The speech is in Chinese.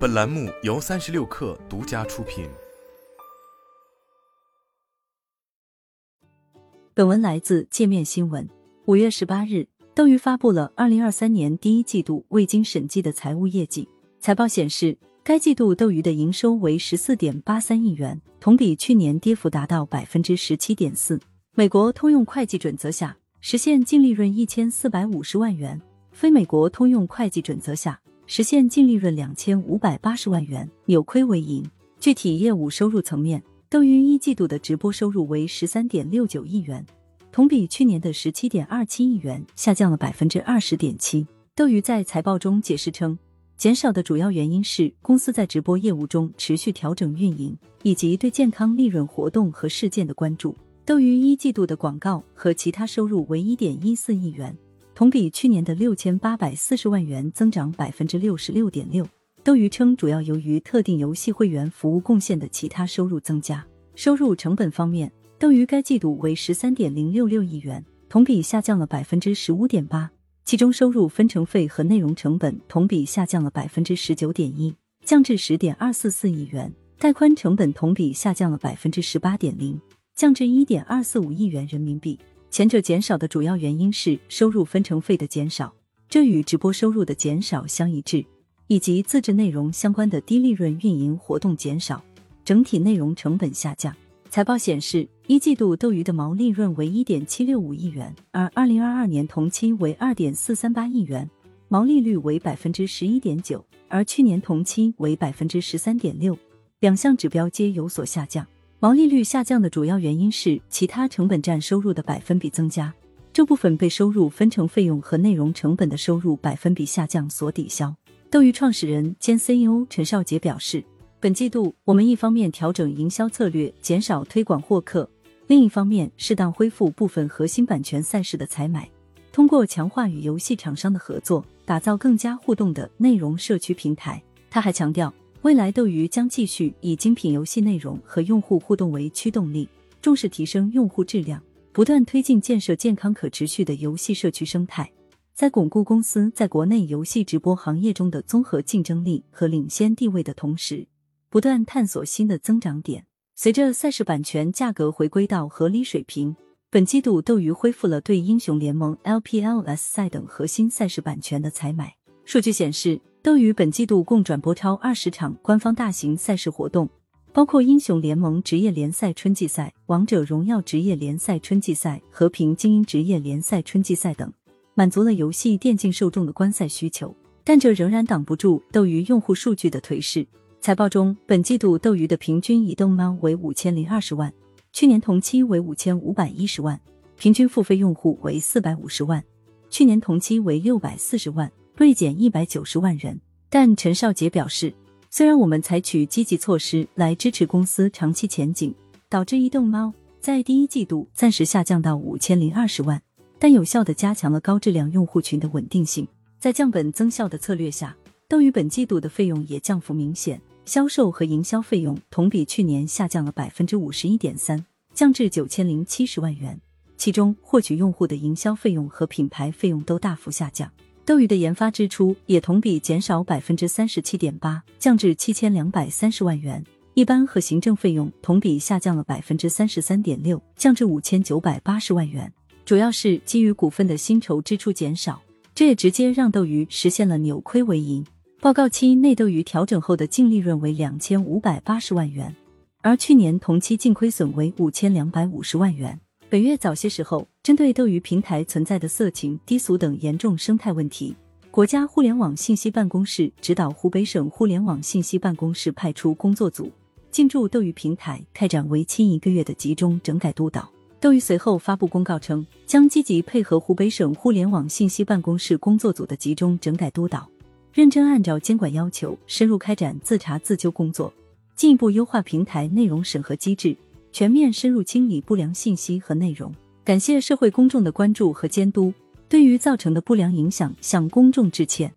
本栏目由三十六氪独家出品。本文来自界面新闻。五月十八日，斗鱼发布了二零二三年第一季度未经审计的财务业绩。财报显示，该季度斗鱼的营收为十四点八三亿元，同比去年跌幅达到百分之十七点四。美国通用会计准则下，实现净利润一千四百五十万元；非美国通用会计准则下，实现净利润两千五百八十万元，扭亏为盈。具体业务收入层面，斗鱼一季度的直播收入为十三点六九亿元，同比去年的十七点二七亿元下降了百分之二十点七。斗鱼在财报中解释称，减少的主要原因是公司在直播业务中持续调整运营，以及对健康利润活动和事件的关注。斗鱼一季度的广告和其他收入为一点一四亿元。同比去年的六千八百四十万元增长百分之六十六点六。斗鱼称，主要由于特定游戏会员服务贡献的其他收入增加。收入成本方面，斗鱼该季度为十三点零六六亿元，同比下降了百分之十五点八。其中，收入分成费和内容成本同比下降了百分之十九点一，降至十点二四四亿元；带宽成本同比下降了百分之十八点零，降至一点二四五亿元人民币。前者减少的主要原因是收入分成费的减少，这与直播收入的减少相一致，以及自制内容相关的低利润运营活动减少，整体内容成本下降。财报显示，一季度斗鱼的毛利润为一点七六五亿元，而二零二二年同期为二点四三八亿元，毛利率为百分之十一点九，而去年同期为百分之十三点六，两项指标皆有所下降。毛利率下降的主要原因是其他成本占收入的百分比增加，这部分被收入分成费用和内容成本的收入百分比下降所抵消。斗鱼创始人兼 CEO 陈少杰表示，本季度我们一方面调整营销策略，减少推广获客，另一方面适当恢复部分核心版权赛事的采买，通过强化与游戏厂商的合作，打造更加互动的内容社区平台。他还强调。未来斗鱼将继续以精品游戏内容和用户互动为驱动力，重视提升用户质量，不断推进建设健康可持续的游戏社区生态，在巩固公司在国内游戏直播行业中的综合竞争力和领先地位的同时，不断探索新的增长点。随着赛事版权价格回归到合理水平，本季度斗鱼恢复了对英雄联盟、LPLS 赛等核心赛事版权的采买。数据显示。斗鱼本季度共转播超二十场官方大型赛事活动，包括英雄联盟职业联赛春季赛、王者荣耀职业联赛春季赛、和平精英职业联赛春季赛等，满足了游戏电竞受众的观赛需求。但这仍然挡不住斗鱼用户数据的颓势。财报中，本季度斗鱼的平均移动猫为五千零二十万，去年同期为五千五百一十万；平均付费用户为四百五十万，去年同期为六百四十万。锐减一百九十万人，但陈少杰表示，虽然我们采取积极措施来支持公司长期前景，导致移动猫在第一季度暂时下降到五千零二十万，但有效的加强了高质量用户群的稳定性。在降本增效的策略下，斗鱼本季度的费用也降幅明显，销售和营销费用同比去年下降了百分之五十一点三，降至九千零七十万元，其中获取用户的营销费用和品牌费用都大幅下降。斗鱼的研发支出也同比减少百分之三十七点八，降至七千两百三十万元。一般和行政费用同比下降了百分之三十三点六，降至五千九百八十万元。主要是基于股份的薪酬支出减少，这也直接让斗鱼实现了扭亏为盈。报告期内，斗鱼调整后的净利润为两千五百八十万元，而去年同期净亏损为五千两百五十万元。本月早些时候，针对斗鱼平台存在的色情、低俗等严重生态问题，国家互联网信息办公室指导湖北省互联网信息办公室派出工作组进驻斗鱼平台，开展为期一个月的集中整改督导。斗鱼随后发布公告称，将积极配合湖北省互联网信息办公室工作组的集中整改督导，认真按照监管要求，深入开展自查自纠工作，进一步优化平台内容审核机制。全面深入清理不良信息和内容，感谢社会公众的关注和监督，对于造成的不良影响向公众致歉。